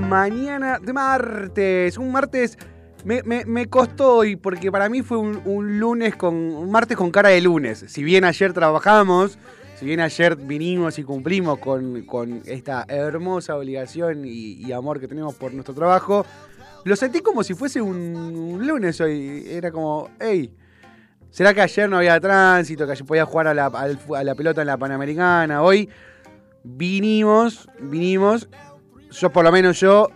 Mañana de martes. Un martes me, costó hoy porque para mí fue un, un lunes con. un martes con cara de lunes. Si bien ayer trabajamos, si bien ayer vinimos y cumplimos con, esta hermosa obligación y, amor que tenemos por nuestro trabajo, lo sentí como si fuese un, un lunes hoy. Era como, hey. ¿Será que ayer no había tránsito? Que ayer podía jugar a la pelota en la Panamericana. Hoy vinimos, vinimos yo por lo menos yo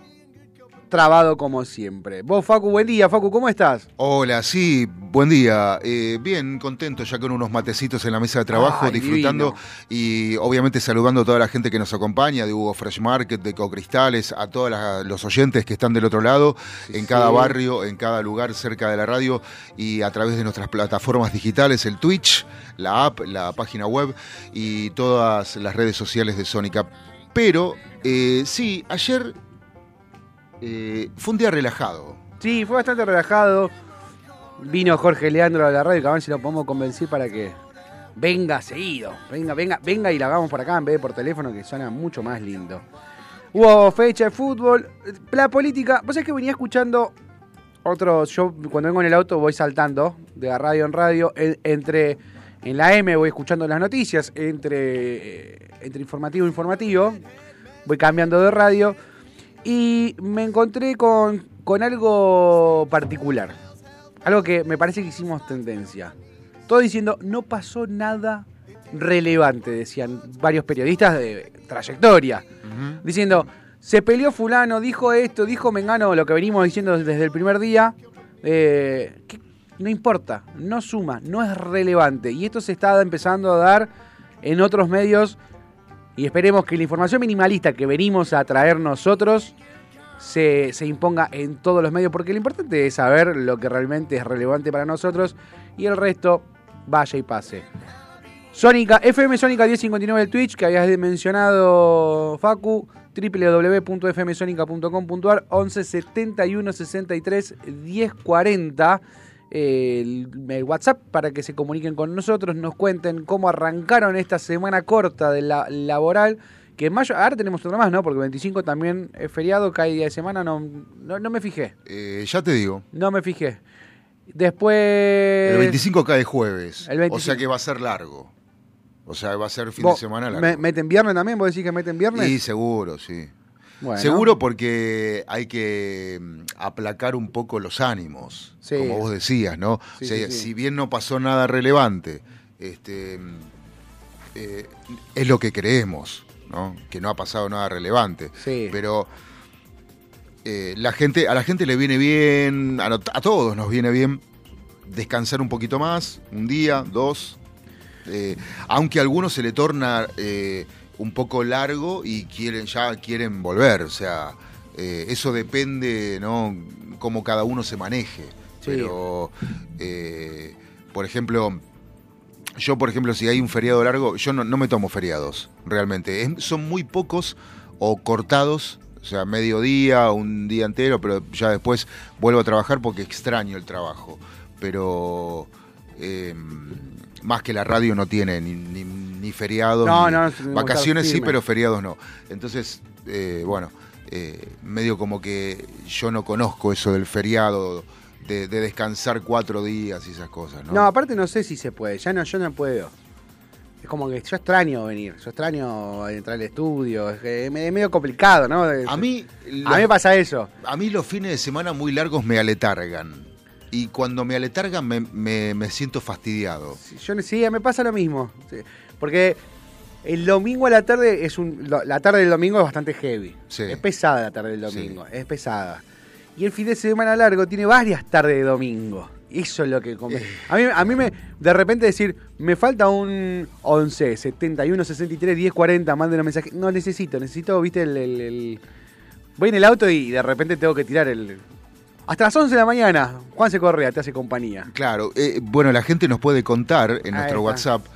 trabado como siempre. Vos, Facu, buen día. Facu, ¿cómo estás? Hola, sí, buen día. Eh, bien, contento ya con unos matecitos en la mesa de trabajo, Ay, disfrutando y obviamente saludando a toda la gente que nos acompaña, de Hugo Fresh Market, de Cocristales, a todos los oyentes que están del otro lado, en cada sí. barrio, en cada lugar cerca de la radio y a través de nuestras plataformas digitales, el Twitch, la app, la página web y todas las redes sociales de Sónica. Pero, eh, sí, ayer eh, fue un día relajado. Sí, fue bastante relajado. Vino Jorge Leandro a la radio, que a ver si lo podemos convencer para que venga seguido. Venga, venga, venga y la hagamos por acá en vez de por teléfono, que suena mucho más lindo. Hubo fecha de fútbol. La política. Vos sabés que venía escuchando otros. Yo cuando vengo en el auto voy saltando de radio en radio. en- entre. En la M voy escuchando las noticias. Entre. eh, Entre informativo e informativo. Voy cambiando de radio. Y me encontré con, con algo particular. Algo que me parece que hicimos tendencia. Todo diciendo, no pasó nada relevante, decían varios periodistas de trayectoria. Diciendo, se peleó fulano, dijo esto, dijo Mengano, lo que venimos diciendo desde el primer día. eh, que no importa, no suma, no es relevante. Y esto se está empezando a dar en otros medios. Y esperemos que la información minimalista que venimos a traer nosotros se, se imponga en todos los medios, porque lo importante es saber lo que realmente es relevante para nosotros y el resto vaya y pase. Sónica, FM Sónica 1059 el Twitch, que habías mencionado Facu, www.fmsonica.com.ar 11 71 63 10 40 el, el WhatsApp para que se comuniquen con nosotros, nos cuenten cómo arrancaron esta semana corta de la laboral. Que en mayo, ahora tenemos otra más, ¿no? Porque 25 también es feriado, cae día de semana, no, no, no me fijé. Eh, ya te digo, No me fijé. Después. el 25 cae jueves, el 25. o sea que va a ser largo. O sea, va a ser fin de semana largo. me- ¿Meten viernes también? ¿Vos decís que meten viernes? Y seguro, sí. Bueno. Seguro porque hay que mm, aplacar un poco los ánimos, Sí. como vos decías, ¿no? Sí, O sea, sí. Si bien no pasó nada relevante, este, mm, eh, es lo que creemos, ¿no? Que no ha pasado nada relevante. Sí. Pero eh, la gente, a la gente le viene bien, a, todos nos viene bien descansar un poquito más, un día, dos, eh, aunque a algunos se le torna eh, un poco largo y quieren ya quieren volver, o sea, eh, eso depende, ¿no? Cómo cada uno se maneje. Sí. Pero, eh, por ejemplo, yo, por ejemplo, si hay un feriado largo, yo no, no me tomo feriados, realmente. Es- son muy pocos o cortados, o sea, mediodía, un día entero, pero ya después vuelvo a trabajar porque extraño el trabajo. Pero eh, más que la radio no tiene ni, ni, ni feriados, No, ni- no, vacaciones sí, pero feriados no. Entonces, eh, bueno, eh, medio como que yo no conozco eso del feriado, de, de descansar cuatro días y esas cosas, ¿no? No, aparte no sé si se puede, ya no, yo no puedo. Es como que yo extraño venir, yo extraño entrar al estudio, es, que es medio complicado, ¿no? A mí, A mí pasa eso. a mí los fines de semana muy largos me aletargan. Y cuando me aletargan me, me- me siento fastidiado. Yo no- sí, me pasa lo mismo. sí. Porque el domingo a la tarde es un. La tarde del domingo es bastante heavy. Sí. Es pesada la tarde del domingo, es pesada. Y el fin de semana largo tiene varias tardes de domingo. Eso es lo que. come- A mí, a mí me. De repente decir, me falta un 11, 71, 63, 10, 40, manden un mensaje. No necesito, necesito, viste, el. el- el- Voy en el auto y de repente tengo que tirar el. Hasta las 11 de la mañana, Juan se correa, te hace compañía. Claro, eh, bueno, la gente nos puede contar en Ahí nuestro está. WhatsApp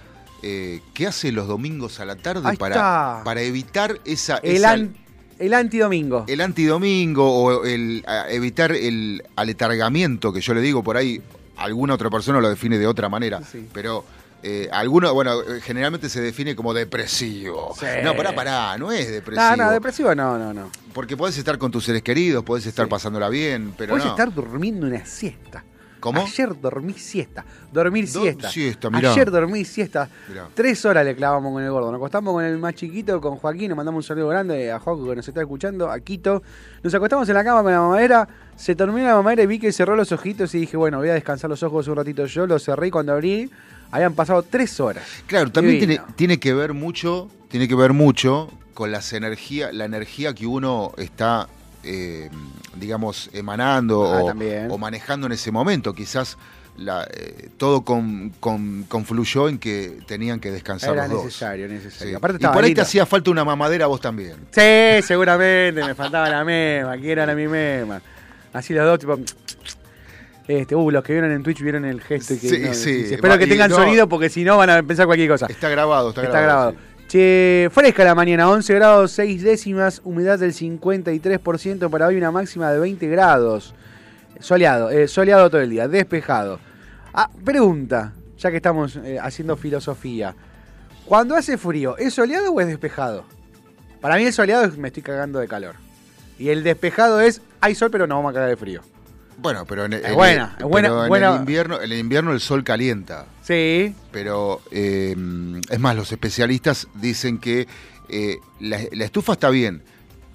eh, qué hace los domingos a la tarde Ahí para, está. para evitar esa, El, esa- an- el antidomingo. el antidomingo o el a- evitar el aletargamiento, que yo le digo por ahí, alguna otra persona lo define de otra manera, Sí. pero eh, alguno, bueno, generalmente se define como depresivo. Sí. No, pará, pará, no es depresivo. No, no, depresivo no, no, no. Porque podés estar con tus seres queridos, podés estar Sí. pasándola bien, pero Puedes no. estar durmiendo una siesta. ¿Cómo? Ayer dormí siesta. Dormir Do- siesta. siesta, mirá. Ayer dormí siesta. Mirá. Tres horas le clavamos con el gordo. Nos acostamos con el más chiquito, con Joaquín. Nos mandamos un saludo grande a Joaquín que nos está escuchando, a Quito. Nos acostamos en la cama con la mamadera. Se terminó la mamadera y vi que cerró los ojitos y dije, bueno, voy a descansar los ojos un ratito. Yo los cerré y cuando abrí, habían pasado tres horas. Claro, también tiene, que ver mucho, tiene que ver mucho con las energía, la energía que uno está, eh, digamos, emanando Ah, o, manejando en ese momento. Quizás la, eh, todo con, con- confluyó en que tenían que descansar Era los dos. necesario, necesario. Sí. Aparte y por ahí te hacía falta una mamadera a vos también. Sí, seguramente, me faltaba la mema, quién era mi mema. Así los dos, tipo. Este, uh, los que vieron en Twitch vieron el gesto. y Que, Sí, no, sí, Espero va- que tengan no- sonido porque si no van a pensar cualquier cosa. Está grabado, está, Está grabado. sí. Che, fresca la mañana, 11 grados 6 décimas, humedad del 53%, para hoy una máxima de 20 grados. Soleado, eh, soleado todo el día, despejado. Ah, pregunta, ya que estamos eh, haciendo filosofía. Cuando hace frío, ¿es soleado o es despejado? Para mí el soleado es me estoy cagando de calor. Y el despejado es, hay sol pero no vamos a cagar de frío. Bueno, pero en, el- Es en buena, el, es buena, pero en buena. el invierno, en el invierno el sol calienta. Sí, pero eh, es más, los especialistas dicen que eh, la, la estufa está bien,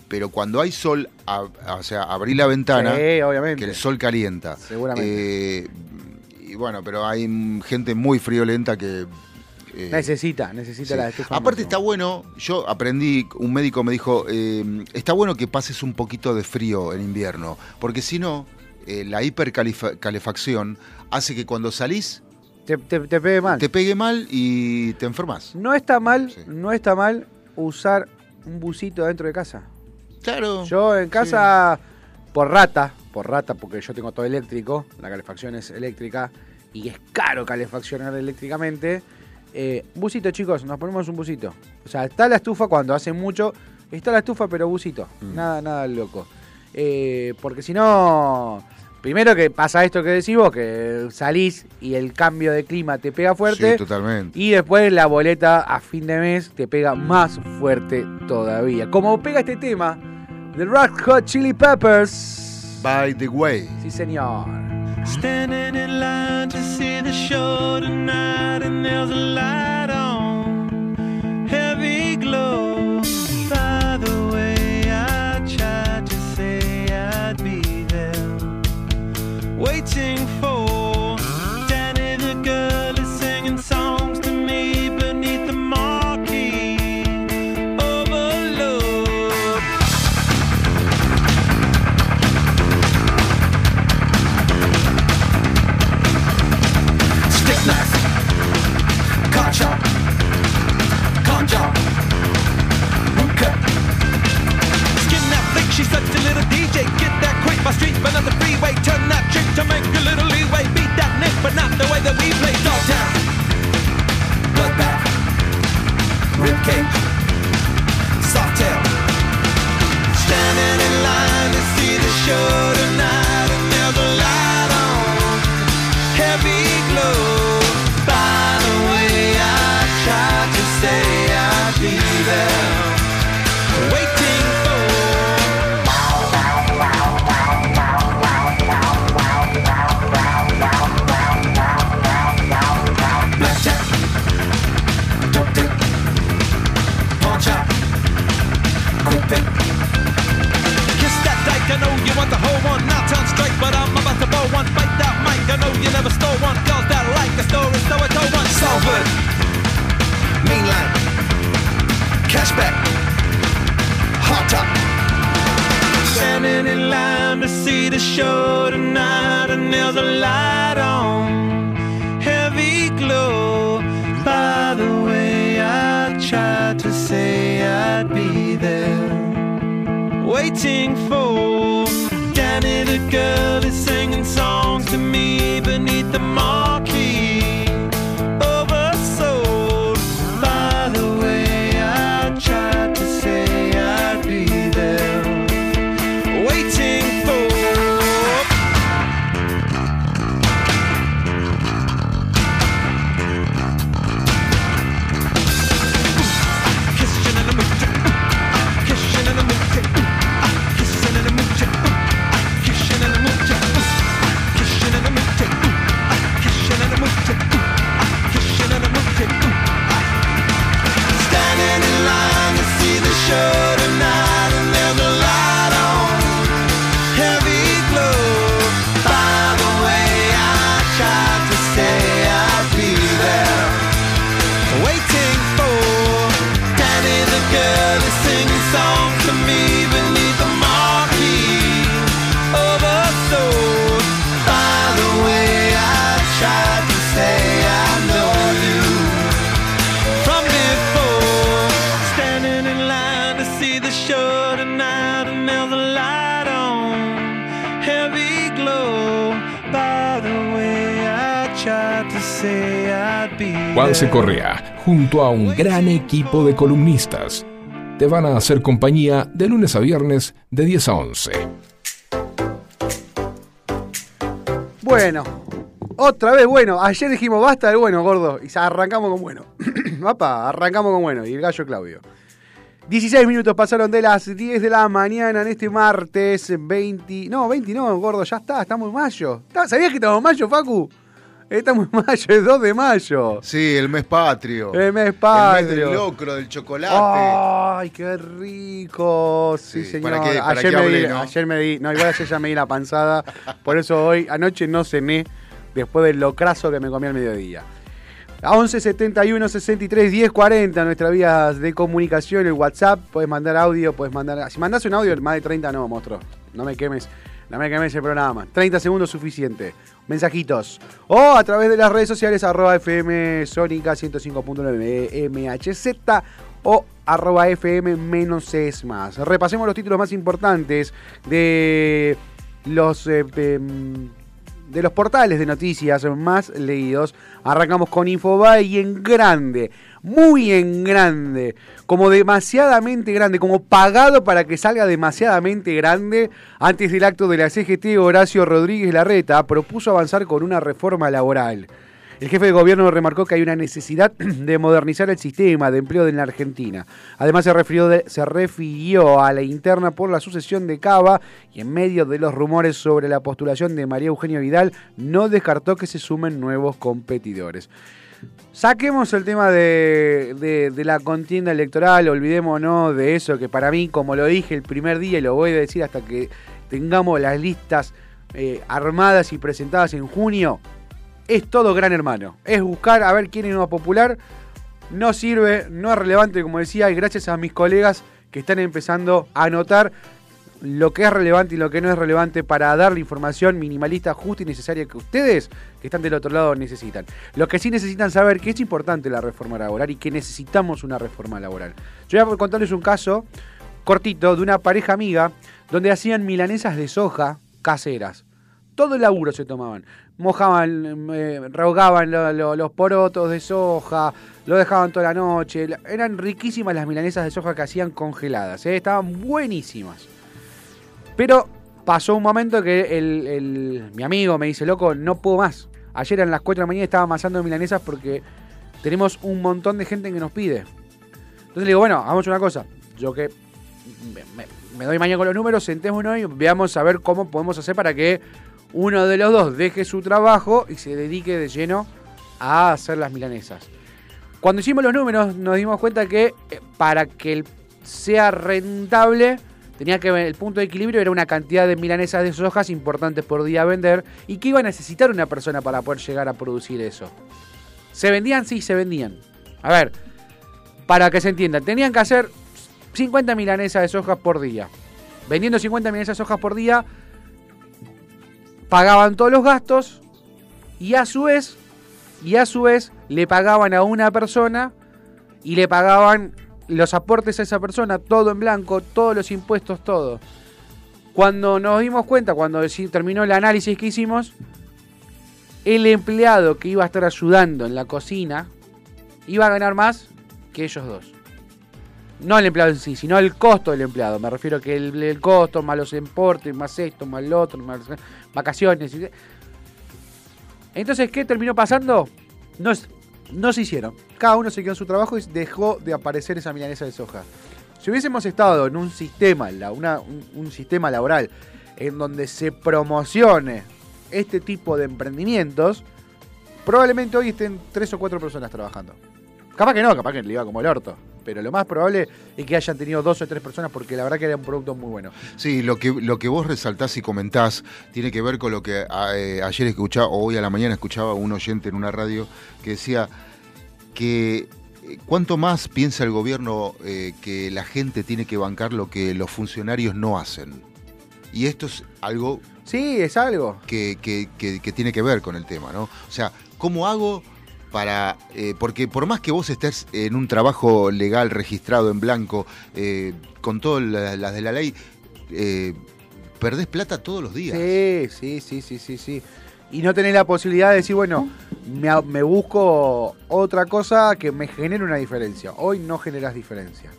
pero cuando hay sol, a- a- o sea, abrí la ventana, sí, obviamente. que el sol calienta. Seguramente. Eh, y bueno, pero hay gente muy friolenta que... eh, necesita, necesita sí. la estufa. Aparte está bueno, yo aprendí, un médico me dijo, eh, está bueno que pases un poquito de frío en invierno, porque si no, eh, la hipercalefacción hace que cuando salís Te, te, te pegue mal. te pegue mal y te enfermas. No está mal, Sí. no está mal usar un busito dentro de casa. Claro. Yo en casa, por rata, por rata, porque yo tengo todo eléctrico, la calefacción es eléctrica y es caro calefaccionar eléctricamente. Eh, busito, chicos, nos ponemos un busito. O sea, está la estufa cuando hace mucho, está la estufa, pero busito. Mm. Nada, nada loco. Eh, porque si no, primero que pasa esto que decís vos, que salís y el cambio de clima te pega fuerte. Sí, totalmente. Y después la boleta a fin de mes te pega más fuerte todavía. Como pega este tema de Rock Hot Chili Peppers. By the way. Sí, señor. Standing in line to see the show tonight, and there's a light on. waiting for. Danny the girl is singing songs to me beneath the marquee. Overload. Stick knife, car chop, con job, root cut. Skin that flick, she such a little DJ. Get that quick, my streets, but not the freeway. Turn to make a little leeway. Beat that Nick, but not the way that we play. Dogtown, bloodbath, ribcage, sawtail. Standing in line to see the show. you never stole one. Girls that like the story, so I don't Salford, mainline, cashback, hot top. Standing in line to see the show tonight, and there's a light on, heavy glow. By the way, I tried to say I'd be there, waiting for Danny the girl to say Juanse. Correa, junto a un gran equipo de columnistas, te van a hacer compañía de lunes a viernes de 10 a 11. Bueno, otra vez bueno. Ayer dijimos basta de bueno, gordo. Y arrancamos con bueno. Papá, arrancamos con bueno. Y el gallo Claudio. 16 minutos pasaron de las 10 de la mañana en este martes 20. No, 20 no, gordo, ya está, estamos en mayo. ¿Está- ¿Sabías que estamos en mayo, Facu? Estamos en mayo, es 2 de mayo. Sí, el mes patrio. El mes El patrio. mes del locro, del chocolate. ¡Ay, qué rico! Sí, Sí, señor. ¿para qué- para ayer, me di, no? ayer me di. No, igual ayer ya me di la panzada. Por eso hoy, anoche no cené. Después del locrazo que me comí al mediodía. A 11 71 63 10 40 nuestras vías de comunicación, el WhatsApp, puedes mandar audio, puedes mandar. Si mandas un audio, más de 30 no, monstruo. No me quemes, no me quemes el programa. 30 segundos suficiente. Mensajitos. O a través de las redes sociales, arroba FM Sónica 105.9 MHZ o arroba FM menos es más. Repasemos los títulos más importantes de los eh, em, de los portales de noticias más leídos. Arrancamos con Infobae y en grande, muy en grande, como demasiadamente grande, como pagado para que salga demasiadamente grande. Antes del acto de la CGT, Horacio Rodríguez Larreta propuso avanzar con una reforma laboral. El jefe de gobierno remarcó que hay una necesidad de modernizar el sistema de empleo en la Argentina. Además se refirió, se refirió a la interna por la sucesión de Cava y en medio de los rumores sobre la postulación de María Eugenia Vidal no descartó que se sumen nuevos competidores. Saquemos el tema de, de- de la contienda electoral, olvidémonos de eso, que para mí, como lo dije el primer día y lo voy a decir hasta que tengamos las listas eh, armadas y presentadas en junio, es todo gran hermano. Es buscar a ver quién es más popular. No sirve, no es relevante, como decía, y gracias a mis colegas que están empezando a anotar lo que es relevante y lo que no es relevante para dar la información minimalista, justa y necesaria que ustedes, que están del otro lado, necesitan. Lo que sí necesitan saber que es importante la reforma laboral y que necesitamos una reforma laboral. Yo voy a contarles un caso cortito de una pareja amiga donde hacían milanesas de soja caseras. Todo el laburo se tomaban. Mojaban, eh, lo- los porotos de soja, lo dejaban toda la noche. Eran riquísimas las milanesas de soja que hacían congeladas. eh, Estaban buenísimas. Pero pasó un momento que el, mi amigo me dice, loco, no puedo más. Ayer a las 4 de la mañana estaba amasando milanesas porque tenemos un montón de gente que nos pide. Entonces le digo, bueno, hagamos una cosa. Yo que me doy mañana con los números, sentémonos y veamos a ver cómo podemos hacer para que uno de los dos deje su trabajo y se dedique de lleno a hacer las milanesas. Cuando hicimos los números nos dimos cuenta que eh, para que sea rentable tenía que el punto de equilibrio era una cantidad de milanesas de sojas importantes por día a vender y que iba a necesitar una persona para poder llegar a producir eso. ¿Se vendían? Sí, se vendían. A ver, Para que se entiendan, tenían que hacer 50 milanesas de soja por día. Vendiendo 50 milanesas de soja por día, pagaban todos los gastos y a su vez, y a su vez le pagaban a una persona y le pagaban los aportes a esa persona, todo en blanco, todos los impuestos, todo. Cuando nos dimos cuenta, cuando terminó el análisis que hicimos, el empleado que iba a estar ayudando en la cocina iba a ganar más que ellos dos. No el empleado en sí, sino el costo del empleado. Me refiero que el, el costo, más los importes, más esto, más lo otro, más vacaciones. Entonces, ¿qué terminó pasando? No, no se hicieron. Cada uno se quedó en su trabajo y dejó de aparecer esa milanesa de soja. Si hubiésemos estado en un sistema, una- un, un sistema laboral en donde se promocione este tipo de emprendimientos, probablemente hoy estén tres o cuatro personas trabajando. Capaz que no, capaz que le iba como el orto. Pero lo más probable es que hayan tenido dos o tres personas porque la verdad que era un producto muy bueno. Sí, lo que, lo que vos resaltás y comentás tiene que ver con lo que a- eh, ayer escuchaba, o hoy a la mañana escuchaba un oyente en una radio que decía que eh, cuánto más piensa el gobierno eh, que la gente tiene que bancar lo que los funcionarios no hacen. Y esto es algo Sí, es algo. que, que- que- que tiene que ver con el tema, ¿no? O sea, ¿cómo hago para...? eh, porque por más que vos estés en un trabajo legal registrado en blanco, eh, con todas la- las de la ley, eh, perdés plata todos los días. Sí, sí, sí, sí, sí, sí. Y no tenés la posibilidad de decir, bueno, me, me busco otra cosa que me genere una diferencia. Hoy no generas diferencia.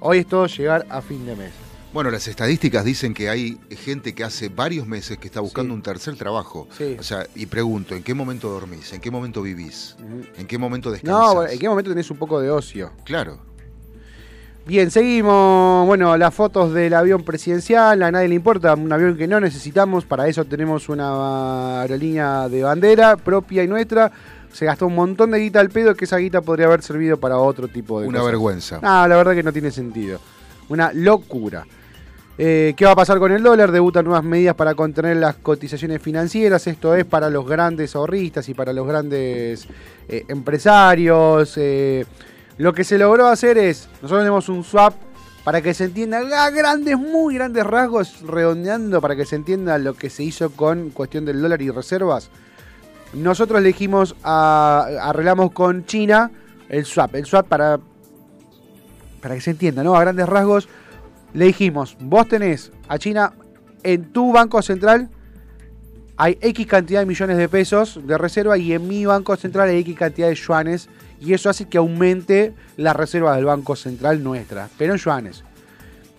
Hoy es todo llegar a fin de mes. Bueno, las estadísticas dicen que hay gente que hace varios meses que está buscando Sí. un tercer trabajo. Sí. O sea, y pregunto, ¿en qué momento dormís? ¿En qué momento vivís? ¿En qué momento No, descansás? bueno, ¿en qué momento tenés un poco de ocio? Claro. Bien, seguimos. Bueno, las fotos del avión presidencial, a nadie le importa, un avión que no necesitamos, para eso tenemos una aerolínea de bandera propia y nuestra. Se gastó un montón de guita al pedo, que esa guita podría haber servido para otro tipo de Una cosas. vergüenza. No, la verdad que no tiene sentido. Una locura. Eh, ¿Qué va a pasar con el dólar? Debutan nuevas medidas para contener las cotizaciones financieras. Esto es para los grandes ahorristas y para los grandes eh, empresarios. eh, lo que se logró hacer es, nosotros tenemos un swap para que se entienda a grandes, muy grandes rasgos, redondeando para que se entienda lo que se hizo con cuestión del dólar y reservas. Nosotros elegimos, a- arreglamos con China el swap. El swap para, para que se entienda, ¿no? A grandes rasgos, le dijimos, vos tenés a China en tu banco central, hay X cantidad de millones de pesos de reserva y en mi banco central hay X cantidad de yuanes y eso hace que aumente la reserva del banco central nuestra, pero en yuanes.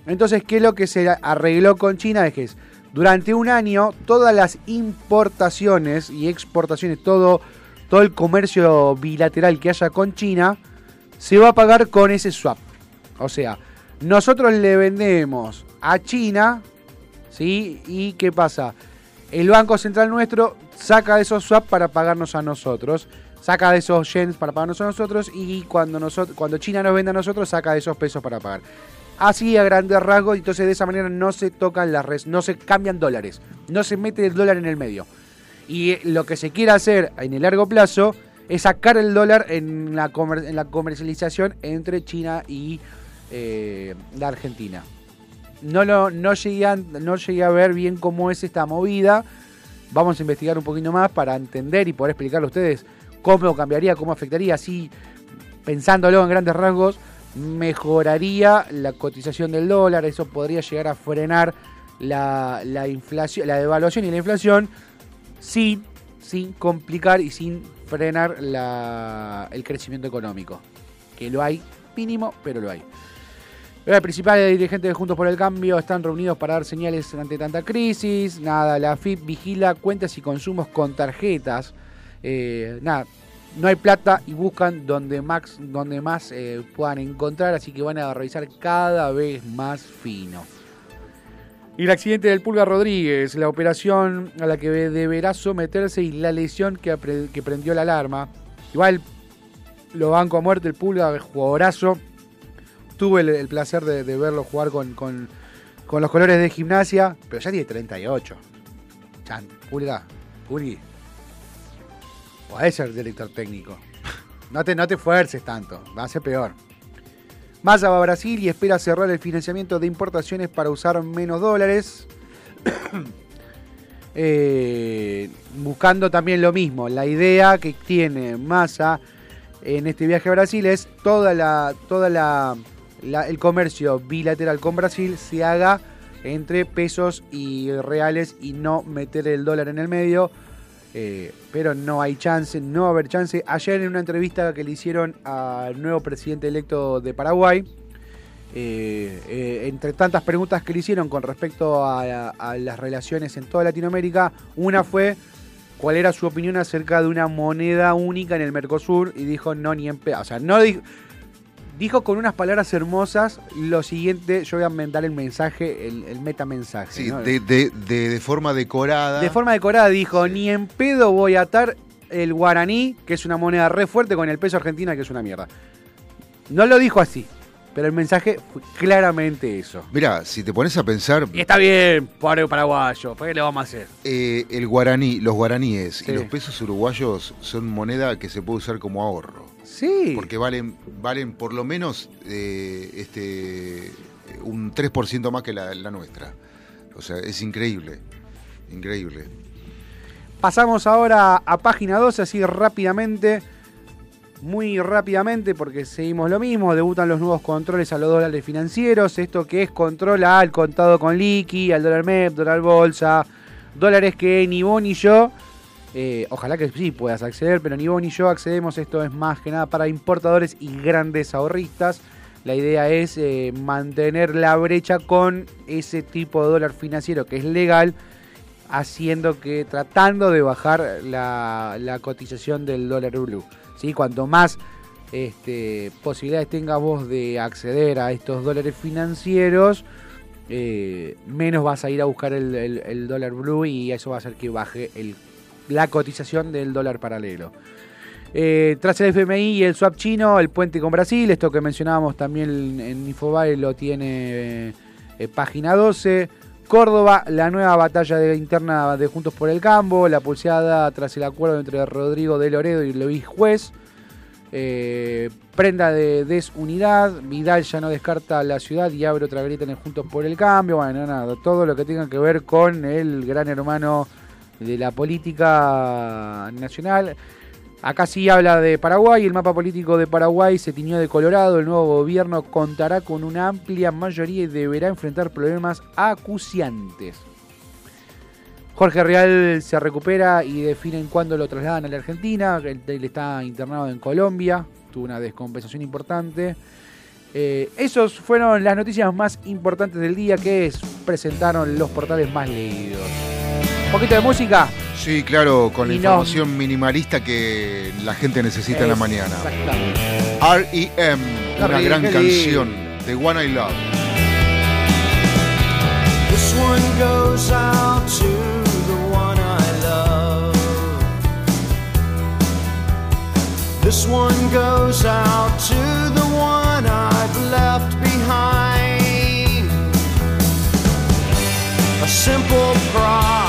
Entonces, ¿qué es lo que se arregló con China? Es que durante un año todas las importaciones y exportaciones, todo, todo el comercio bilateral que haya con China, se va a pagar con ese swap. O sea, nosotros le vendemos a China, ¿sí? ¿Y qué pasa? El Banco Central nuestro saca de esos swap para pagarnos a nosotros, saca de esos yens para pagarnos a nosotros y cuando, nosotros, cuando China nos vende a nosotros saca de esos pesos para pagar. Así a grandes rasgos, entonces de esa manera no se tocan las res, no se cambian dólares, no se mete el dólar en el medio. Y eh, lo que se quiere hacer en el largo plazo es sacar el dólar en la, comer- comercialización entre China y eh, la Argentina. No, lo, no, llegué a, no llegué a ver bien cómo es esta movida. Vamos a investigar un poquito más para entender y poder explicarle a ustedes cómo cambiaría, cómo afectaría. Así, pensándolo en grandes rasgos, mejoraría la cotización del dólar. Eso podría llegar a frenar la, la inflación, la devaluación y la inflación sin, sin complicar y sin frenar la- el crecimiento económico. Que lo hay, mínimo, pero lo hay. Los principales dirigentes de Juntos por el Cambio están reunidos para dar señales ante tanta crisis. Nada, la FIP vigila cuentas y consumos con tarjetas. Eh, nada, no hay plata y buscan donde más, donde más eh, puedan encontrar, así que van a revisar cada vez más fino. Y el accidente del Pulga Rodríguez, la operación a la que deberá someterse y la lesión que, que prendió la alarma. Igual lo banco a muerte el Pulga, jugadorazo. Tuve el, placer de, verlo jugar con, con- con los colores de gimnasia, pero ya tiene 38. Chan, Pulga, Pulgui. Podés ser director técnico. No te, no te fuerces tanto, va a ser peor. Massa va a Brasil y espera cerrar el financiamiento de importaciones para usar menos dólares. Eh, buscando también lo mismo. La idea que tiene Massa en este viaje a Brasil es toda la, toda la, el comercio bilateral con Brasil se haga entre pesos y reales y no meter el dólar en el medio. Eh, pero no hay chance, no va a haber chance. Ayer en una entrevista que le hicieron al nuevo presidente electo de Paraguay, eh, eh, entre tantas preguntas que le hicieron con respecto a, a las relaciones en toda Latinoamérica, una fue cuál era su opinión acerca de una moneda única en el Mercosur y dijo no ni en pedo. O sea, no dijo, dijo con unas palabras hermosas lo siguiente, yo voy a inventar el mensaje, el, el metamensaje. Sí, ¿no? de, de- de- de forma decorada. De forma decorada dijo, ni en pedo voy a atar el guaraní, que es una moneda re fuerte, con el peso argentino, que es una mierda. No lo dijo así, pero el mensaje fue claramente eso. Mira, si te pones a pensar, Y está bien, pobre paraguayo, ¿por qué le vamos a hacer? eh, el guaraní, los guaraníes Sí. y los pesos uruguayos son moneda que se puede usar como ahorro. Sí. Porque valen, valen por lo menos eh, este, un 3% más que la, la nuestra. O sea, es increíble. Increíble. Pasamos ahora a página 12, así rápidamente. Muy rápidamente, porque seguimos lo mismo. Debutan los nuevos controles a los dólares financieros. Esto que es control al contado con liqui, al dólar MEP, dólar bolsa. Dólares que ni vos ni yo. Eh, ojalá que sí puedas acceder, pero ni vos ni yo accedemos. Esto es más que nada para importadores y grandes ahorristas. La idea es eh, mantener la brecha con ese tipo de dólar financiero que es legal haciendo que, tratando de bajar la, cotización del dólar blue. ¿sí? Cuanto más este, posibilidades tengas vos de acceder a estos dólares financieros, eh, menos vas a ir a buscar el- el dólar blue y eso va a hacer que baje el- la cotización del dólar paralelo. Eh, tras el FMI y el swap chino, el puente con Brasil, esto que mencionábamos también en Infobae lo tiene eh, página 12. Córdoba, la nueva batalla de- interna de Juntos por el Campo, la pulseada tras el acuerdo entre Rodrigo de Loredo y Luis Juez. Eh, prenda de desunidad, Vidal ya no descarta la ciudad y abre otra grieta en el Juntos por el Cambio. Bueno, nada, todo lo que tenga que ver con el gran hermano de la política nacional. Acá sí habla de Paraguay, el mapa político de Paraguay se tiñó de colorado, el nuevo gobierno contará con una amplia mayoría y deberá enfrentar problemas acuciantes. Jorge Real se recupera y definen cuándo lo trasladan a la Argentina, él, está internado en Colombia, tuvo una descompensación importante. Eh, esos fueron las noticias más importantes del día que es, presentaron los portales más leídos. Un poquito de música. Sí, claro, con la Y no. información minimalista que la gente necesita en la mañana. Exactamente. R.E.M., una gran canción de One I Love. This one goes out to the one I love. This one goes out to the one I've left behind. A simple prop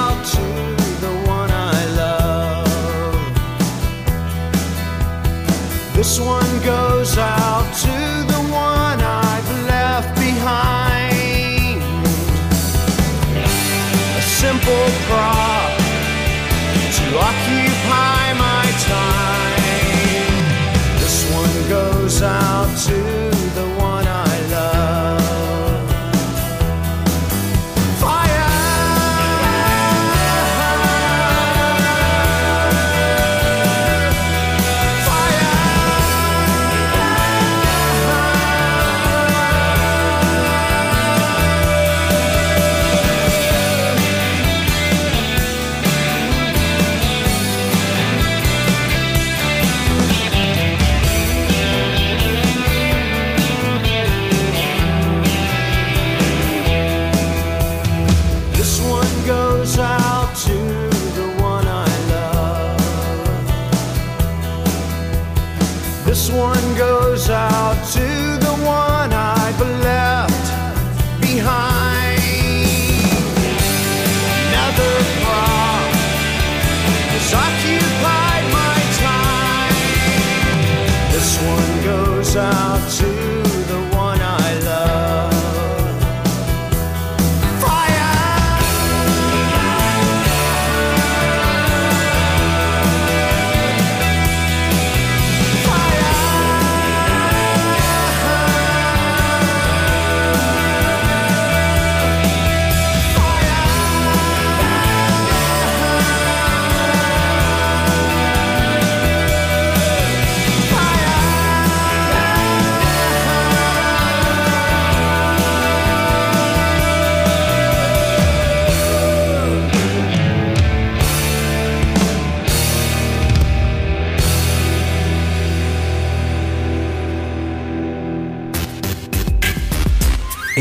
This one goes out to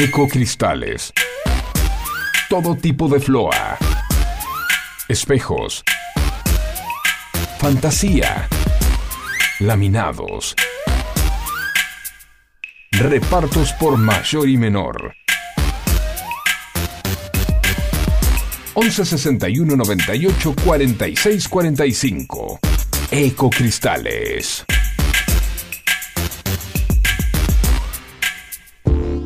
Ecocristales. Todo tipo de floa. Espejos. Fantasía. Laminados. Repartos por mayor y menor. 11 61 98 46 45. Ecocristales.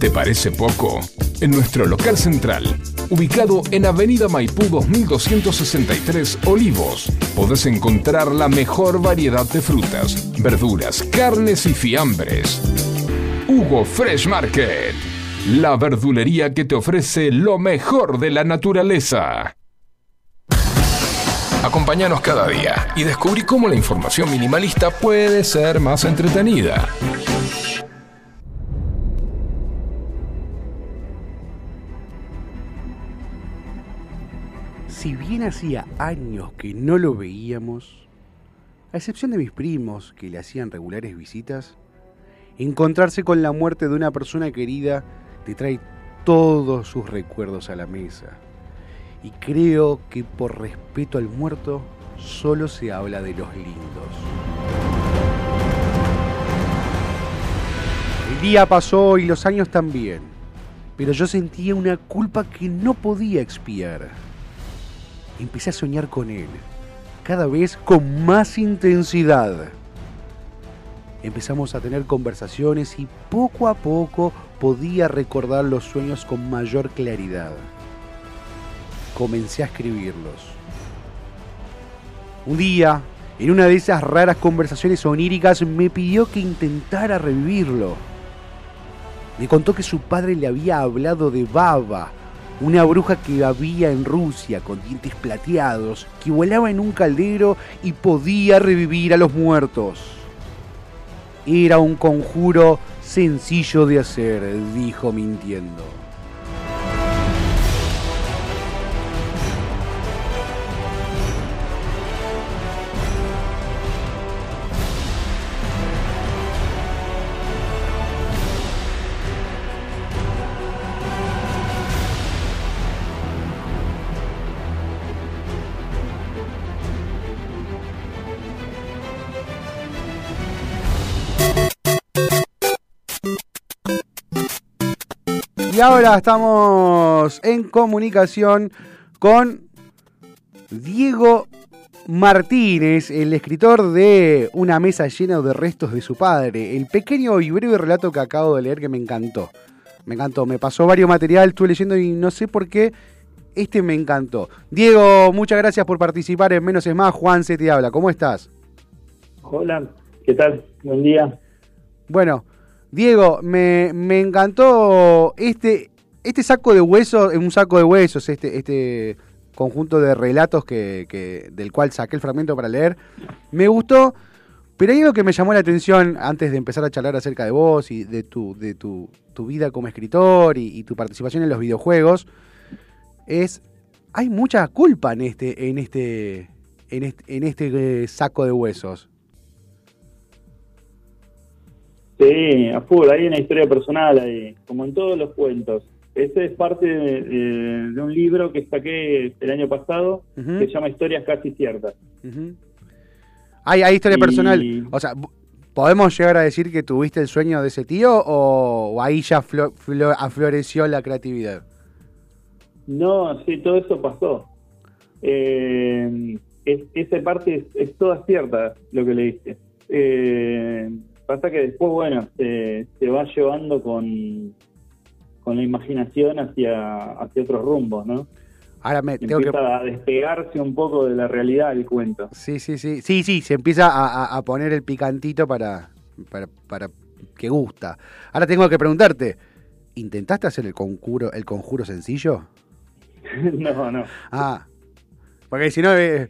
¿Te parece poco? En nuestro local central, ubicado en Avenida Maipú 2263 Olivos, podés encontrar la mejor variedad de frutas, verduras, carnes y fiambres. Hugo Fresh Market, la verdulería que te ofrece lo mejor de la naturaleza. Acompáñanos cada día y descubrí cómo la información minimalista puede ser más entretenida. Si bien hacía años que no lo veíamos, a excepción de mis primos que le hacían regulares visitas, encontrarse con la muerte de una persona querida te trae todos sus recuerdos a la mesa. Y creo que por respeto al muerto, solo se habla de los lindos. El día pasó y los años también, pero yo sentía una culpa que no podía expiar. Empecé a soñar con él, cada vez con más intensidad. Empezamos a tener conversaciones y poco a poco podía recordar los sueños con mayor claridad. Comencé a escribirlos. Un día, en una de esas raras conversaciones oníricas, me pidió que intentara revivirlo. Me contó que su padre le había hablado de Baba, una bruja que había en Rusia con dientes plateados, que volaba en un caldero y podía revivir a los muertos. Era un conjuro sencillo de hacer, dijo mintiendo. Y ahora estamos en comunicación con Diego Martínez, el escritor de Una mesa llena de restos de su padre. El pequeño y breve relato que acabo de leer que me encantó. Me encantó, me pasó varios material, estuve leyendo y no sé por qué este me encantó. Diego, muchas gracias por participar en Menos es Más. Juan se te habla, ¿cómo estás? Hola, ¿qué tal? Buen día. Bueno, Diego, me, me encantó este, este saco de huesos, un saco de huesos, este, este conjunto de relatos que- del cual saqué el fragmento para leer. Me gustó, pero hay algo que me llamó la atención antes de empezar a charlar acerca de vos y de tu, de tu, tu vida como escritor y, y tu participación en los videojuegos. Es, hay mucha culpa en este, en este, en este, en este eh, saco de huesos? Sí, a full, hay una historia personal ahí, como en todos los cuentos. Ese es parte de, de- de un libro que saqué el año pasado, que se llama Historias Casi Ciertas. Hay, hay historia Y- personal. O sea, ¿podemos llegar a decir que tuviste el sueño de ese tío o, o ahí ya flo- flo- afloreció la creatividad? No, sí, todo eso pasó. Eh, es- esa parte es, es toda cierta, lo que le diste. Eh, pasa que después, bueno, se, se va llevando con, con la imaginación hacia, hacia otros rumbos, ¿no? Ahora me tengo que... Empieza a despegarse un poco de la realidad el cuento. Sí, sí, sí. Sí, sí, se empieza a, a- poner el picantito para, para, para que gusta. Ahora tengo que preguntarte, ¿intentaste hacer el conjuro, el conjuro sencillo? no, no. Ah, porque si no, eh,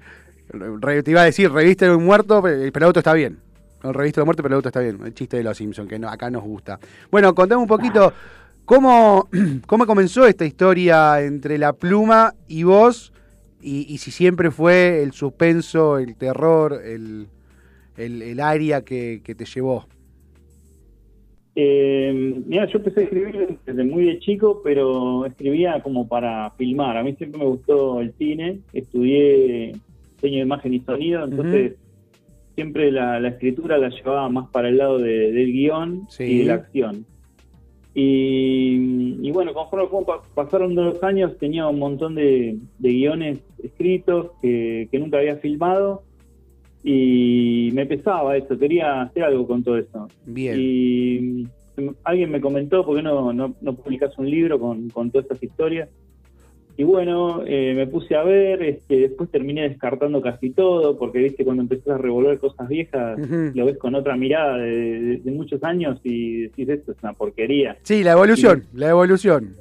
te iba a decir, reviste un muerto, pero el auto está bien. No, reviste de muerto, pero el auto está bien. El chiste de los Simpsons, que no- acá nos gusta. Bueno, contame un poquito, ¿cómo, cómo comenzó esta historia entre la pluma y vos? Y, y si siempre fue el suspenso, el terror, el, el, el área que, que te llevó. Eh, mira, yo empecé a escribir desde muy de chico, pero escribía como para filmar. A mí siempre me gustó el cine, estudié diseño de imagen y sonido, entonces siempre la, la escritura la llevaba más para el lado de- del guion Sí. y de la acción. Y, y bueno, conforme pasaron los años, tenía un montón de, de guiones escritos que, que nunca había filmado y me pesaba eso, quería hacer algo con todo eso. Bien. Y alguien me comentó, ¿por qué no, no, no publicas un libro con, con todas estas historias? Y bueno, eh, me puse a ver, este, después terminé descartando casi todo, porque viste, cuando empezás a revolver cosas viejas, lo ves con otra mirada de, de- de muchos años y decís, esto es una porquería. Sí, la evolución, la evolución.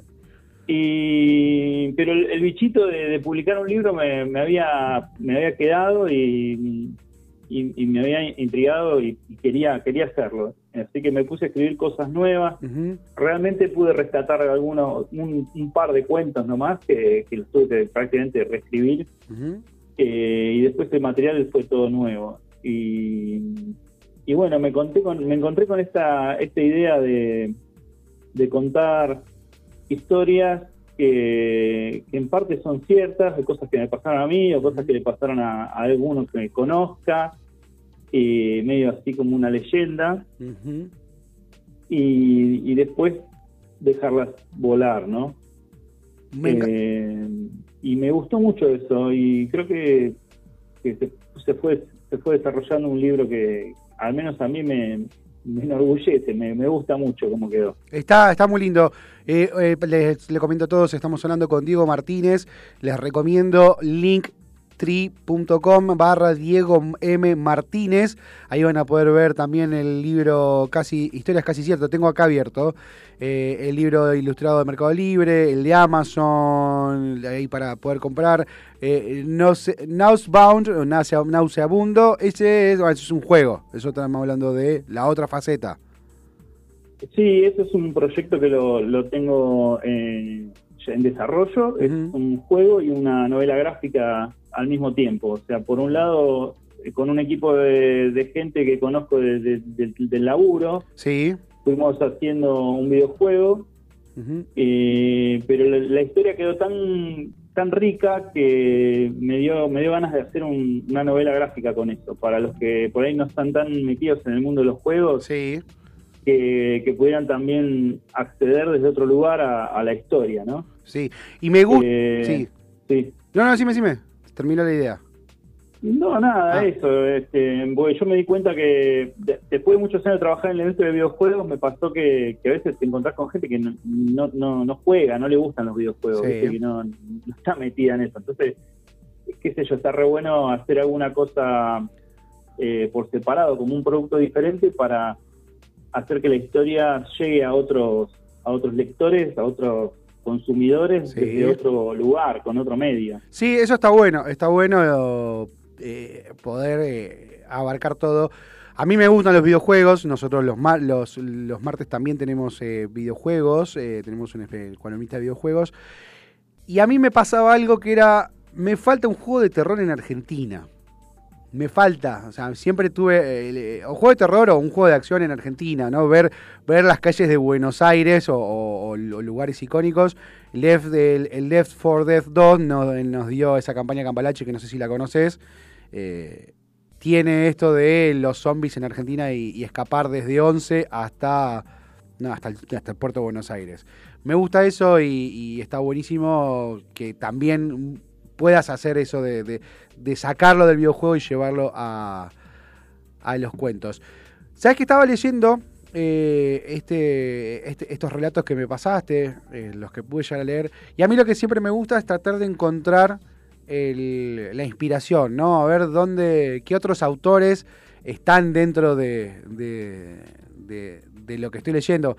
Y, pero el, el bichito de, de publicar un libro me, me había, me había quedado y, y, y me había intrigado y, y quería, quería hacerlo. Así que me puse a escribir cosas nuevas. Realmente pude rescatar algunos, un, un par de cuentos nomás que, que los tuve que prácticamente reescribir. Eh, y después el material fue todo nuevo. Y, y bueno, me, conté con, me encontré con esta, esta idea de, de contar historias que, que en parte son ciertas, de cosas que me pasaron a mí o cosas que le pasaron a, a alguno que me conozca, eh, medio así como una leyenda, y, y después dejarlas volar, ¿no? Me Eh, y me gustó mucho eso y creo que, que se, se fue se fue desarrollando un libro que al menos a mí me, me enorgullece, me, me gusta mucho cómo quedó. Está, está muy lindo. Eh, eh, les, le comento a todos, estamos hablando con Diego Martínez. Les recomiendo linktree.com barra Diego M. Martínez. Ahí van a poder ver también el libro casi, Historias casi cierto, tengo acá abierto. eh, el libro ilustrado de Mercado Libre, el de Amazon, ahí para poder comprar. Eh, Nausebound, o Nauseabundo, ese es, ese es un juego. Eso estamos hablando de la otra faceta. Sí, eso es un proyecto que lo, lo tengo eh, en desarrollo, es un juego y una novela gráfica al mismo tiempo. O sea, por un lado, con un equipo de, de gente que conozco de- de- del- laburo, Sí. fuimos haciendo un videojuego. Eh, pero la, la historia quedó tan tan rica que me dio me dio ganas de hacer un- una novela gráfica con eso para los que por ahí no están tan metidos en el mundo de los juegos Sí. que, que pudieran también acceder desde otro lugar a, a la historia no Sí, y me gusta. Eh, sí. sí No, no, decime, decime. Termina la idea. no nada Ah. eso este, yo me di cuenta que de- después de muchos años de trabajar en el evento de videojuegos me pasó que, que a veces te encontrás con gente que no, no, no, no juega no le gustan los videojuegos que no, no está metida en eso entonces qué sé yo está re bueno hacer alguna cosa eh, por separado como un producto diferente para hacer que la historia llegue a otros a otros lectores a otros consumidores Sí. desde otro lugar con otro medio Sí, eso está bueno. Está bueno eh, poder eh, abarcar todo. A mí me gustan los videojuegos. Nosotros los, mar- los, los martes también tenemos eh, videojuegos. tenemos un columnista de videojuegos. Y a mí me pasaba algo que era. Me falta un juego de terror en Argentina. Me falta, o sea, siempre tuve eh, un juego de terror o un juego de acción en Argentina, ¿no? Ver, ver las calles de Buenos Aires o, o- o lugares icónicos. Left, el Left 4 Death 2 nos, dio esa campaña Campalache, que no sé si la conoces. Eh, tiene esto de los zombies en Argentina y, escapar desde 11 hasta, no, hasta, el, hasta puerto de Buenos Aires. Me gusta eso y, está buenísimo que también puedas hacer eso de- de sacarlo del videojuego y llevarlo a, a los cuentos. ¿Sabes que estaba leyendo eh, este, este- estos relatos que me pasaste, eh, los que pude llegar a leer? Y a mí lo que siempre me gusta es tratar de encontrar la inspiración, ¿no? A ver dónde, qué otros autores están dentro de, de- de- de lo que estoy leyendo.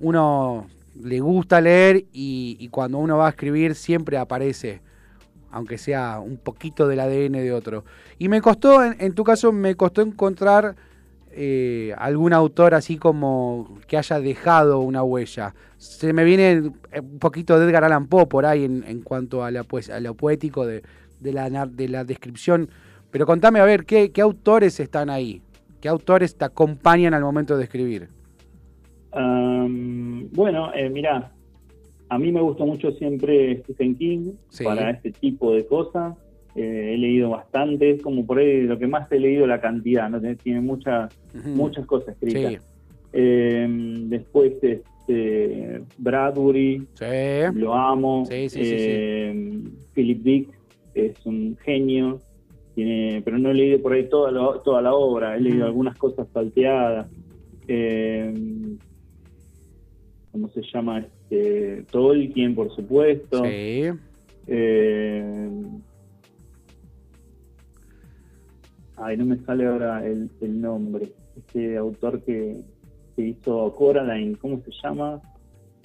Uno le gusta leer y cuando uno va a escribir siempre aparece, aunque sea un poquito del ADN de otro. Y me costó, en, tu caso, me costó encontrar eh, algún autor así como que haya dejado una huella. Se me viene eh, un poquito de Edgar Allan Poe por ahí en, cuanto a, pues, lo poético de, de la, de la descripción. Pero contame a ver, ¿qué, autores están ahí? ¿Qué autores te acompañan al momento de escribir? Bueno, eh, mira, a mí me gusta mucho siempre Stephen King Sí. para este tipo de cosas. Eh, he leído bastante, es como por ahí lo que más he leído la cantidad, ¿no? Tiene- muchas, muchas cosas escritas. Sí, Eh, después, este, Bradbury, sí. lo amo. Sí. Eh, Philip Dick es un genio, tiene, pero no he leído por ahí toda, la- toda la obra, he leído algunas cosas salteadas. Eh, ¿Cómo se llama? Este, Tolkien, por supuesto. Sí. Eh, ay, no me sale ahora el, el nombre. Este autor que, que hizo Coraline, ¿cómo se llama?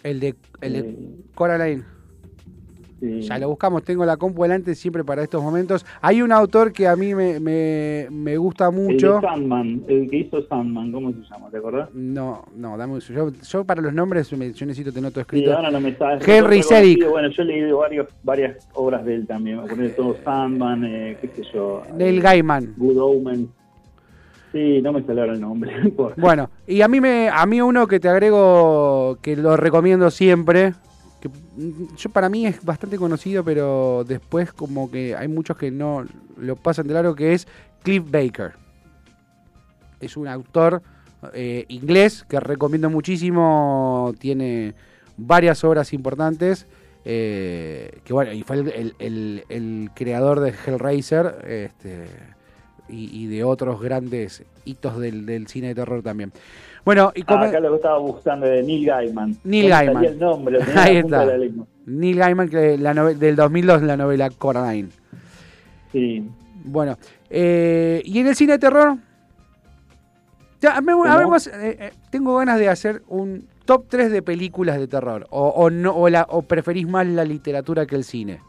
El de, el de Eh, Coraline. Sí. Ya lo buscamos, tengo la compu delante siempre para estos momentos. Hay un autor que a mí me, me, me gusta El mucho. de Sandman, el que hizo Sandman, ¿cómo se llama? ¿Te acordás? No, no, dame yo, yo para los nombres me- yo necesito tener todo Sí, escrito. ahora no me está. Henry Selick. Bueno, yo he leído varios, varias obras de él también. Me todo Sandman, eh, qué sé yo. Neil eh, Gaiman. Good Omens. Sí, no me ahora el nombre. Bueno, y a mí me a mí uno que te agrego que lo recomiendo siempre, que mm, yo para mí es bastante conocido, pero después como que hay muchos que no lo pasan de largo que es Cliff Baker. Es un autor eh, inglés que recomiendo muchísimo, tiene varias obras importantes. eh, que bueno, y fue el, el- creador de Hellraiser este, y, y de otros grandes hitos del, del cine de terror también. Bueno, y como Ah, acá lo estaba buscando de Neil Gaiman. Neil Gaiman. salía el nombre, lo tenía Ahí está. de la lengua. Neil Gaiman, que la del 2002, la novela Coraline. Sí. Bueno, eh, ¿y en el cine de terror? Ya, me- eh, eh, tengo ganas de hacer un top 3 de películas de terror. O, o no, o, la, o preferís más la literatura que el cine.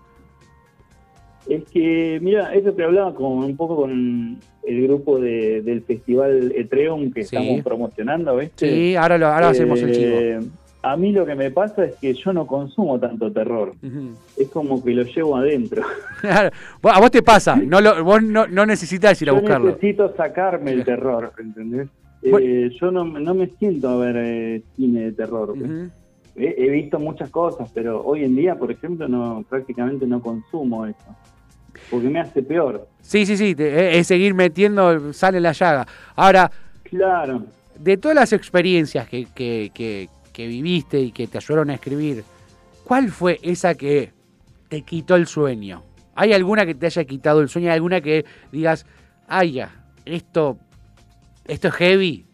Es que, mira, eso te hablaba con un poco con el grupo de, del festival Etreum que Sí. estamos promocionando, ¿viste? Sí, ahora, lo, ahora hacemos el chivo. Eh, A mí lo que me pasa es que yo no consumo tanto terror. Es como que lo llevo adentro. Claro, a vos te pasa, no lo, vos no, no necesitas ir a yo buscarlo. necesito sacarme el terror, ¿entendés? Bueno. Eh, yo no, no me siento a ver eh, cine de terror. He, he visto muchas cosas, pero hoy en día, por ejemplo, no prácticamente no consumo eso. Porque me hace peor. Sí, sí, sí, eh, es seguir metiendo, sale la llaga. Ahora, Claro. de todas las experiencias que, que, que- que viviste y que te ayudaron a escribir, ¿cuál fue esa que te quitó el sueño? ¿Hay alguna que te haya quitado el sueño? ¿Hay alguna que digas, ay ya, esto, esto es heavy?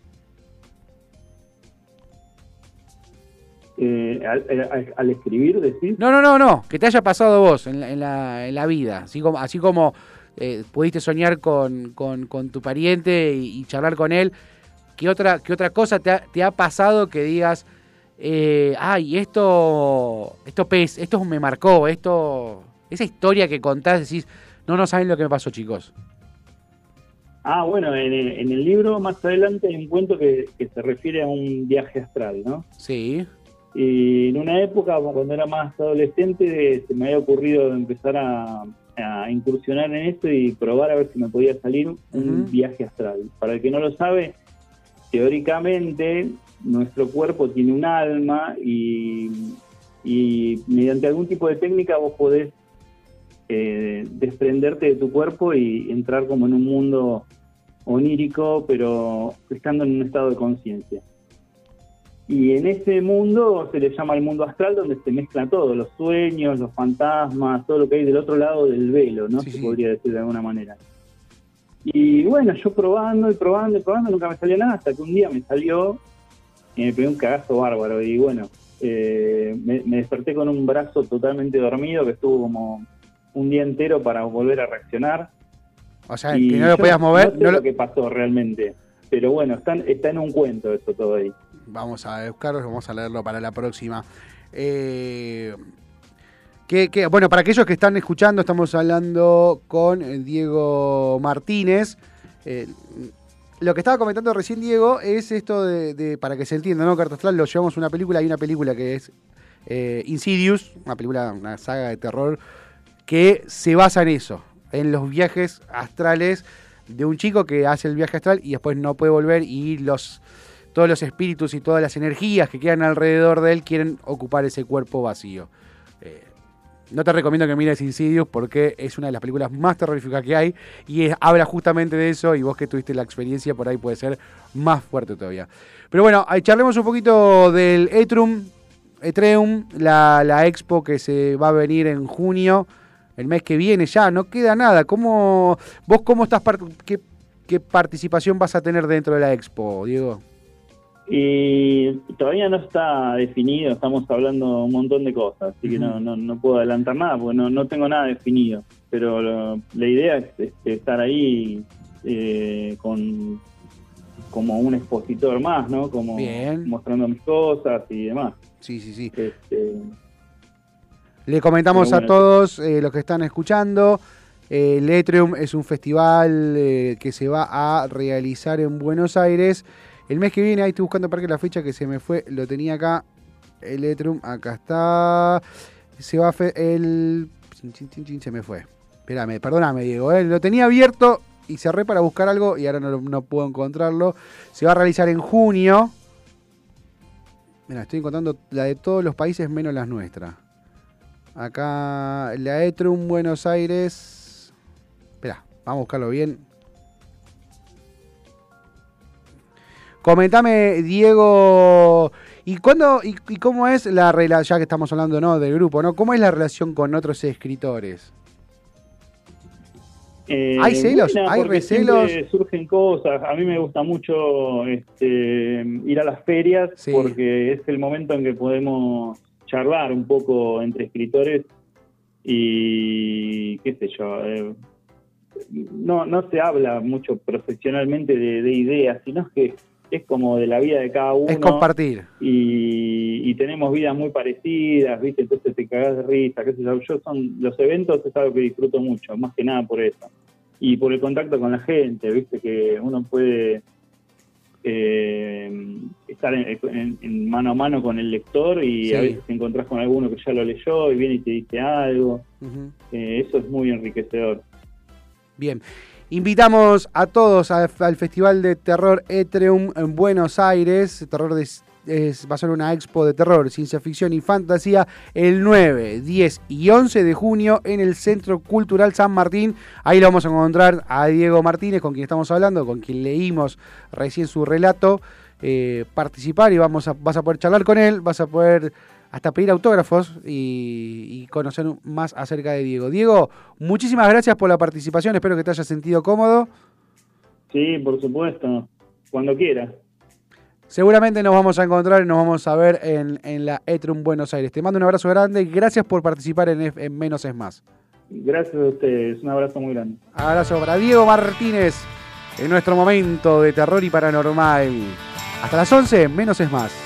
Eh, al, al- al escribir, decís. No, no, no, no, que te haya pasado vos en la, en la, en la vida, así como, así como eh, pudiste soñar con, con- con tu pariente y, y charlar con él, ¿qué otra, qué otra cosa te ha, te ha pasado que digas, eh, ay, esto, esto, pes, esto me marcó, esto, esa historia que contás, decís, no, no saben lo que me pasó, chicos. Ah, bueno, en, el- en el libro más adelante hay un cuento que, que se refiere a un viaje astral, ¿no? Sí, Y en una época, cuando era más adolescente, se me había ocurrido empezar a, a incursionar en esto y probar a ver si me podía salir un viaje astral. Para el que no lo sabe, teóricamente nuestro cuerpo tiene un alma y, y mediante algún tipo de técnica vos podés eh, desprenderte de tu cuerpo y entrar como en un mundo onírico, pero estando en un estado de conciencia. Y en ese mundo se le llama el mundo astral, donde se mezcla todo, los sueños, los fantasmas, todo lo que hay del otro lado del velo, ¿no? Sí, se sí. podría decir de alguna manera. Y bueno, yo probando y probando y probando, nunca me salió nada, hasta que un día me salió y me pegué un cagazo bárbaro. Y bueno, eh, me, me desperté con un brazo totalmente dormido, que estuvo como un día entero para volver a reaccionar. O sea, Y que no lo podías mover. No sé no lo- lo que pasó realmente. Pero bueno, está, está en un cuento eso todo ahí. Vamos a buscarlo, vamos a leerlo para la próxima. Eh, bueno, para aquellos que están escuchando, estamos hablando con eh, Diego Martínez. Eh, lo que estaba comentando recién Diego es esto de, para que se entienda, ¿no? Carta Astral, lo llevamos a una película, hay una película que es eh, Insidious, una película, una saga de terror, que se basa en eso, en los viajes astrales de un chico que hace el viaje astral y después no puede volver y los todos los espíritus y todas las energías que quedan alrededor de él quieren ocupar ese cuerpo vacío. Eh, no te recomiendo que mires Insidious porque es una de las películas más terroríficas que hay y habla justamente de eso y vos que tuviste la experiencia por ahí puede ser más fuerte todavía. Pero bueno, ahí charlemos un poquito del Etrum, Etreum, la, la expo que se va a venir en junio, el mes que viene ya, no queda nada. ¿Cómo, ¿Vos cómo estás, qué, qué participación vas a tener dentro de la expo, Diego? Y todavía no está definido, estamos hablando un montón de cosas, así que no, no, no puedo adelantar nada porque no, no tengo nada definido. Pero lo- la idea es, este, estar ahí eh, con como un expositor más, ¿no? Como Bien. mostrando mis cosas y demás. Sí, sí, sí. Este, Le comentamos a todos eh, los que están escuchando. eh, el Etrium es un festival eh, que se va a realizar en Buenos Aires. El mes que viene, ahí estoy buscando para que la fecha que se me fue, lo tenía acá. El Etrium, acá está. Se va a el. se me fue. Espérame, perdóname, Diego. eh, Lo tenía abierto y cerré para buscar algo y ahora no, no puedo encontrarlo. Se va a realizar en junio. Mira, estoy encontrando la de todos los países menos las nuestras. Acá la Etrum Buenos Aires. Espera, vamos a buscarlo bien. Comentame, Diego, ¿y cuándo y, y cómo es la relación, ya que estamos hablando ¿no? del grupo, ¿no? ¿Cómo es la relación con otros escritores? Eh, ¿Hay celos? ¿Hay recelos? surgen cosas. A mí me gusta mucho este, ir a las ferias Sí. porque es el momento en que podemos charlar un poco entre escritores y qué sé yo. eh, no, no se habla mucho profesionalmente de, de ideas, sino que es como de la vida de cada uno es compartir. y, y tenemos vidas muy parecidas, ¿viste? Entonces te cagás de risa, qué sé yo. Yo son, los eventos es algo que disfruto mucho, más que nada por eso. Y por el contacto con la gente, ¿viste? Que uno puede eh, estar en, en- en mano a mano con el lector y Sí. a veces te encontrás con alguno que ya lo leyó y viene y te dice algo. Eh, eso es muy enriquecedor. Bien. Invitamos a todos al Festival de Terror Etreum en Buenos Aires. Terror de- va a ser una expo de terror, ciencia ficción y fantasía el 9, 10 y 11 de junio en el Centro Cultural San Martín. Ahí lo vamos a encontrar a Diego Martínez, con quien estamos hablando, con quien leímos recién su relato. eh, participar y vamos vas a poder charlar con él, vas a poder hasta pedir autógrafos y, y conocer más acerca de Diego. Diego, muchísimas gracias por la participación, espero que te hayas sentido cómodo. Sí, por supuesto, cuando quiera. Seguramente nos vamos a encontrar y nos vamos a ver en, en la Etrum Buenos Aires. Te mando un abrazo grande y gracias por participar en, en Menos es Más. Gracias a ustedes, un abrazo muy grande. Abrazo para Diego Martínez en nuestro momento de terror y paranormal. Hasta las 11, Menos es Más.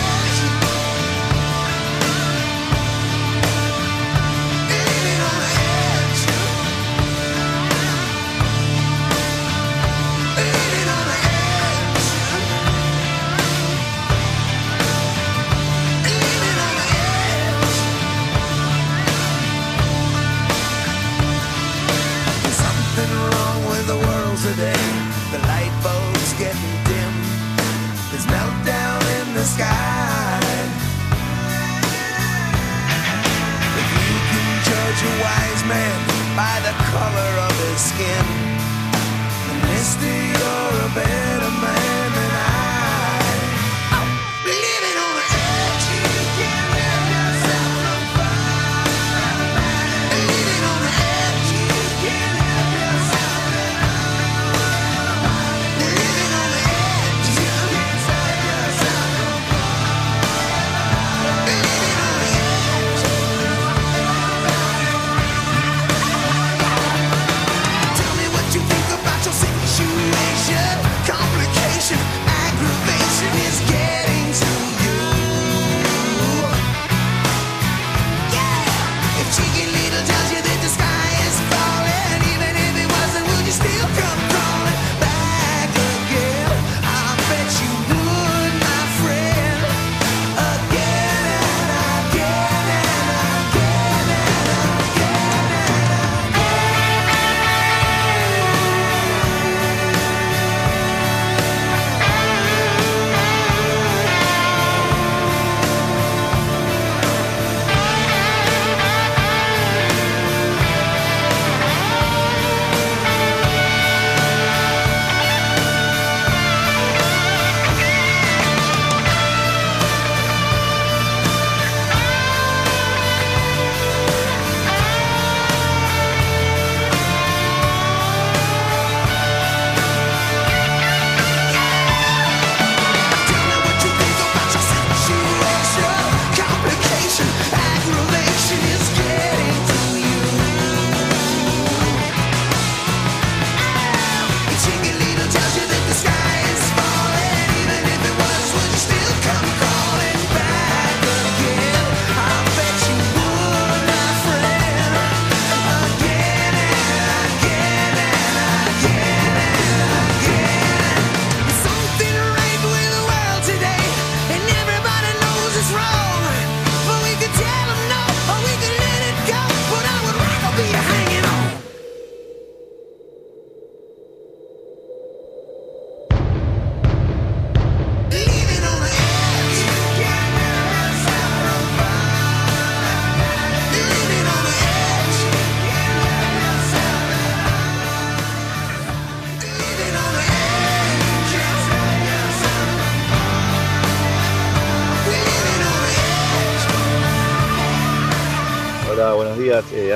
Sky. If you can judge a wise man by the color of his skin, then mister, you're a better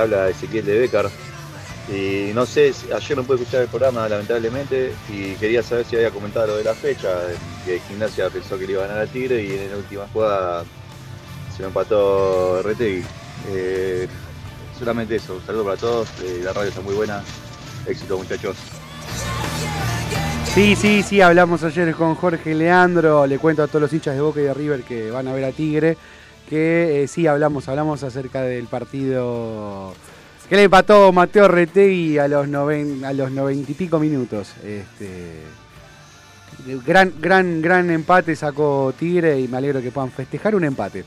habla Ezequiel de Becar. Y no sé, ayer no pude escuchar el programa lamentablemente y quería saber si había comentado lo de la fecha, que Gimnasia pensó que le iba a ganar al Tigre y en la última jugada se lo empató Retegui. Eh, solamente eso, un saludo para todos, eh, la radio está muy buena, éxito muchachos. Sí, sí, sí, hablamos ayer con Jorge Leandro, le cuento a todos los hinchas de Boca y de River que van a ver a Tigre, que eh, sí, hablamos, hablamos acerca del partido que le empató Mateo Retegui a los, noven, a los noventa y pico minutos. Este, gran, gran, gran empate sacó Tigre y me alegro que puedan festejar un empate.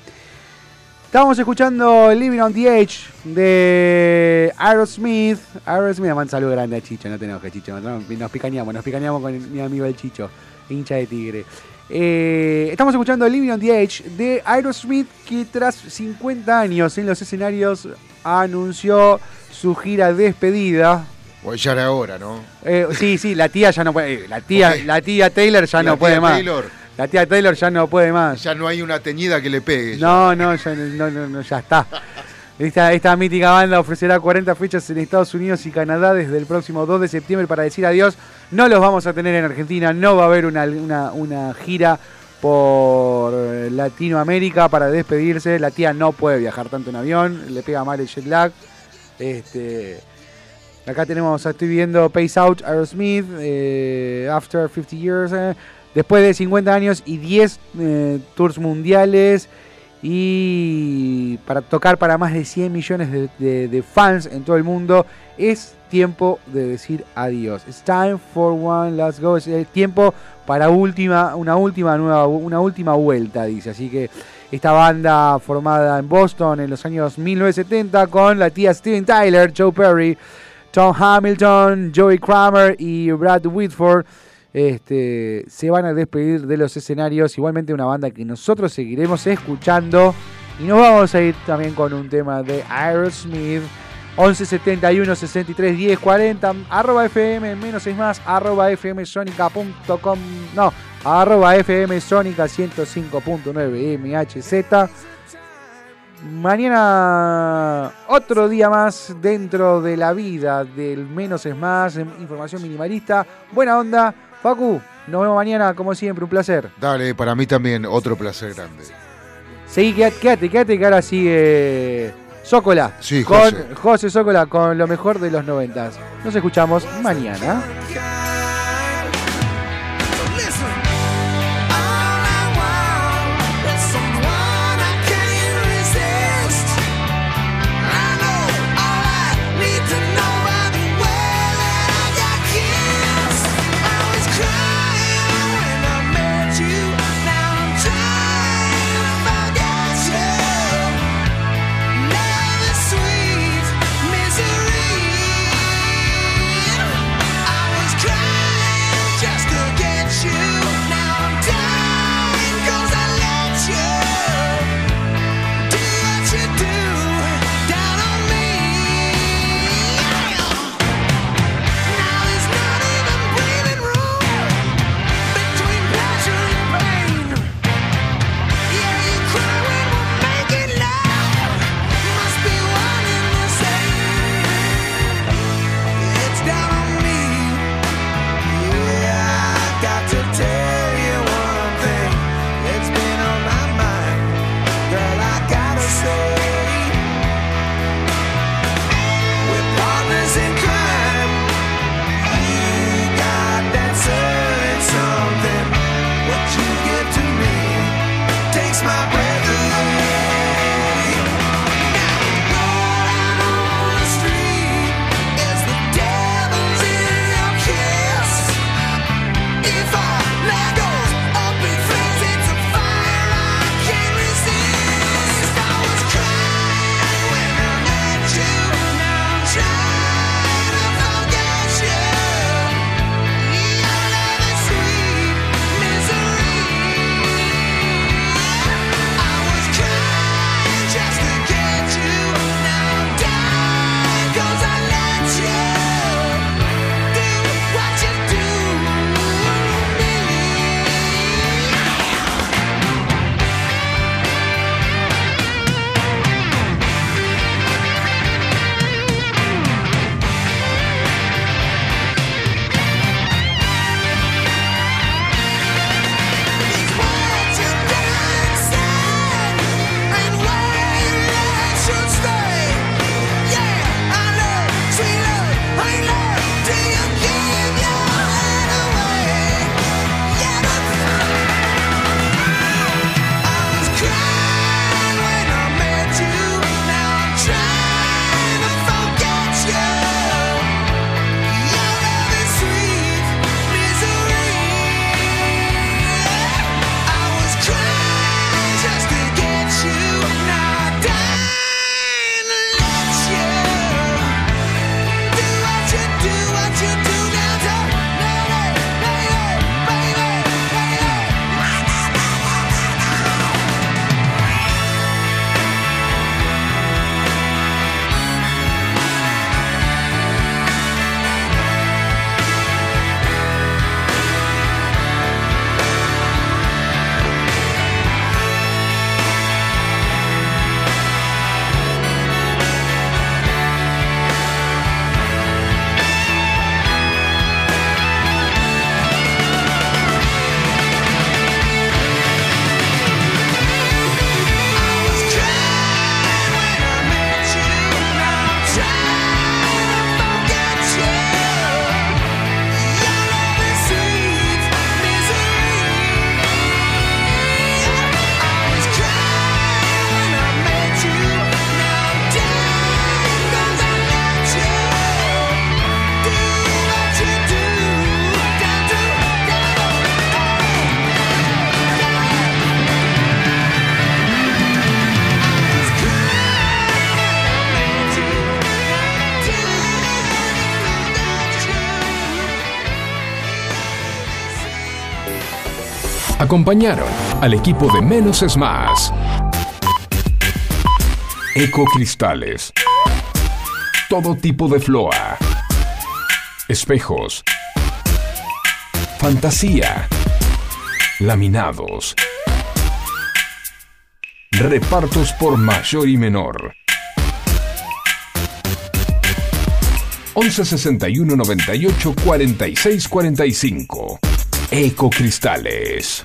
Estábamos escuchando Living on the Edge de Aerosmith. Aerosmith, un saludo grande a Chicho, no te enojes, Chicho. no, nos picañamos, nos picañamos con mi amigo el Chicho, hincha de Tigre. Eh, estamos escuchando Living on the Edge de Aerosmith, que tras 50 años en los escenarios anunció su gira despedida. Pues ya era hora, ¿no? Eh, sí, sí, la tía ya no puede. eh, La tía, la tía Taylor ya La no puede tía más. Taylor. La tía Taylor ya no puede más. Ya no hay una teñida que le pegue. ya. No, no, ya, no, no, no, ya está. Esta, mítica banda ofrecerá 40 fechas en Estados Unidos y Canadá desde el próximo 2 de septiembre para decir adiós. No los vamos a tener en Argentina, no va a haber una gira por Latinoamérica para despedirse. La tía no puede viajar tanto en avión, le pega mal el jet lag. Este, Acá tenemos, estoy viendo Pace Out Aerosmith, eh, After 50 Years, eh, después de 50 años y 10 eh, tours mundiales y para tocar para más de 100 millones de, de- fans en todo el mundo, es tiempo de decir adiós. It's time for one last go. Es el tiempo para última, una última nueva, una última vuelta, dice. Así que esta banda formada en Boston en los años 1970 con la tía Steven Tyler, Joe Perry, Tom Hamilton, Joey Kramer y Brad Whitford. Este, se van a despedir de los escenarios. Igualmente una banda que nosotros seguiremos escuchando. Y nos vamos a ir también con un tema de Aerosmith. 11 71 63 10 40 arroba fm menos es más arroba fmsonica.com no arroba fmsonica 105.9 mhz mañana otro día más dentro de la vida del menos es más información minimalista buena onda Facu nos vemos mañana como siempre un placer Dale, para mí también otro placer grande. Seguí, quédate, quédate, quédate que ahora sigue Zócola. Sí, con José. José Zócola con lo mejor de los noventas. Nos escuchamos mañana. Acompañaron al equipo de Menos es Más. Ecocristales. Todo tipo de floa. Espejos. Fantasía. Laminados. Repartos por mayor y menor. 11 61 98 46 45. Ecocristales.